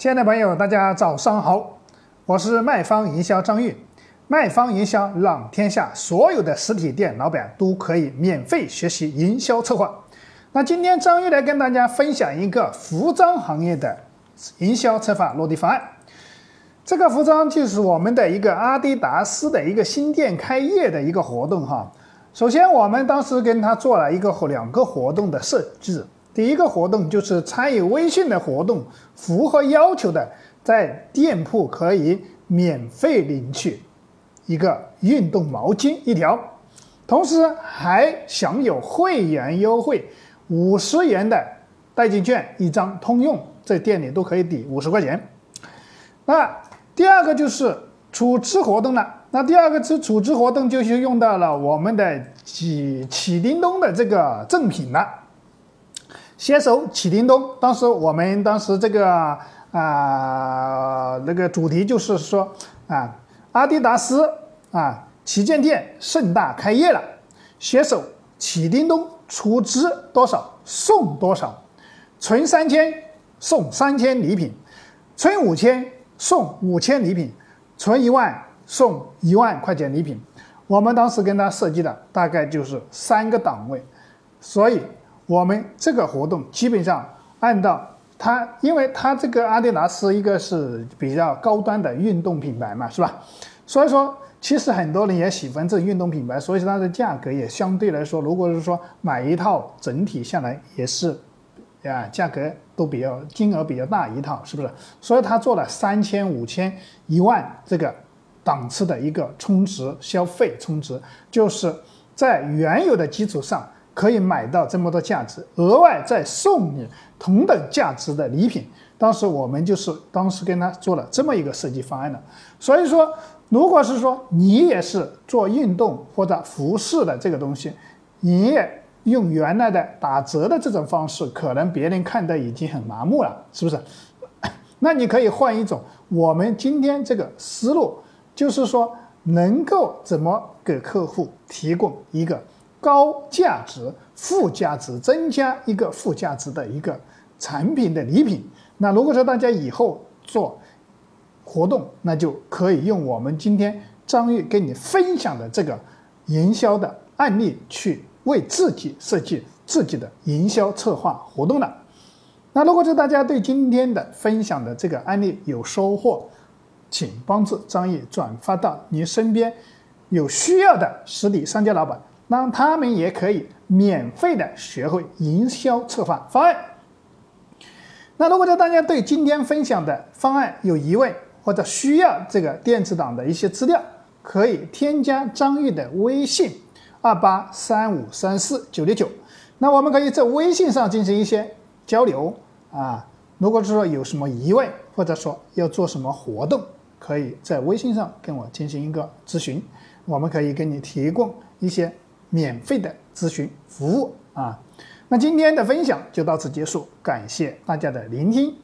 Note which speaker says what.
Speaker 1: 亲爱的朋友，大家早上好，我是卖方营销张玉。卖方营销让天下所有的实体店老板都可以免费学习营销策划。那今天张玉来跟大家分享一个服装行业的营销策划落地方案。这个服装就是我们的一个阿迪达斯的一个新店开业的一个活动哈。首先，我们当时跟他做了一个两个活动的设置。第一个活动就是参与微信的活动，符合要求的，在店铺可以免费领取一个运动毛巾一条，同时还享有会员优惠，五十元的代金券一张，通用在店里都可以抵五十块钱。那第二个就是储值活动了。那第二个是储值活动，就是用到了我们的起起叮咚的这个赠品了。携手启叮咚，当时我们当时这个啊那个主题就是说啊，阿迪达斯啊旗舰店盛大开业了，携手启叮咚，出资多少送多少，存三千送三千礼品，存五千送五千礼品，存一万。送一万块钱礼品，我们当时跟他设计的大概就是三个档位，所以我们这个活动基本上按照它，因为它这个阿迪达斯一个是比较高端的运动品牌嘛，是吧？所以说其实很多人也喜欢这运动品牌，所以它的价格也相对来说，如果是说买一套整体下来也是，啊，价格都比较金额比较大一套，是不是？所以他做了三千、五千、一万这个。档次的一个充值消费充值，就是在原有的基础上可以买到这么多价值，额外再送你同等价值的礼品。当时我们就是当时跟他做了这么一个设计方案的。所以说，如果是说你也是做运动或者服饰的这个东西，你也用原来的打折的这种方式，可能别人看的已经很麻木了，是不是？那你可以换一种，我们今天这个思路。就是说，能够怎么给客户提供一个高价值、附加值增加一个附加值的一个产品的礼品？那如果说大家以后做活动，那就可以用我们今天张玉跟你分享的这个营销的案例去为自己设计自己的营销策划活动了。那如果说大家对今天的分享的这个案例有收获，请帮助张毅转发到你身边有需要的实体商家老板，让他们也可以免费的学会营销策划方案。那如果说大家对今天分享的方案有疑问或者需要这个电子档的一些资料，可以添加张玉的微信二八三五三四九六九。那我们可以在微信上进行一些交流啊。如果是说有什么疑问，或者说要做什么活动。可以在微信上跟我进行一个咨询，我们可以给你提供一些免费的咨询服务啊。那今天的分享就到此结束，感谢大家的聆听。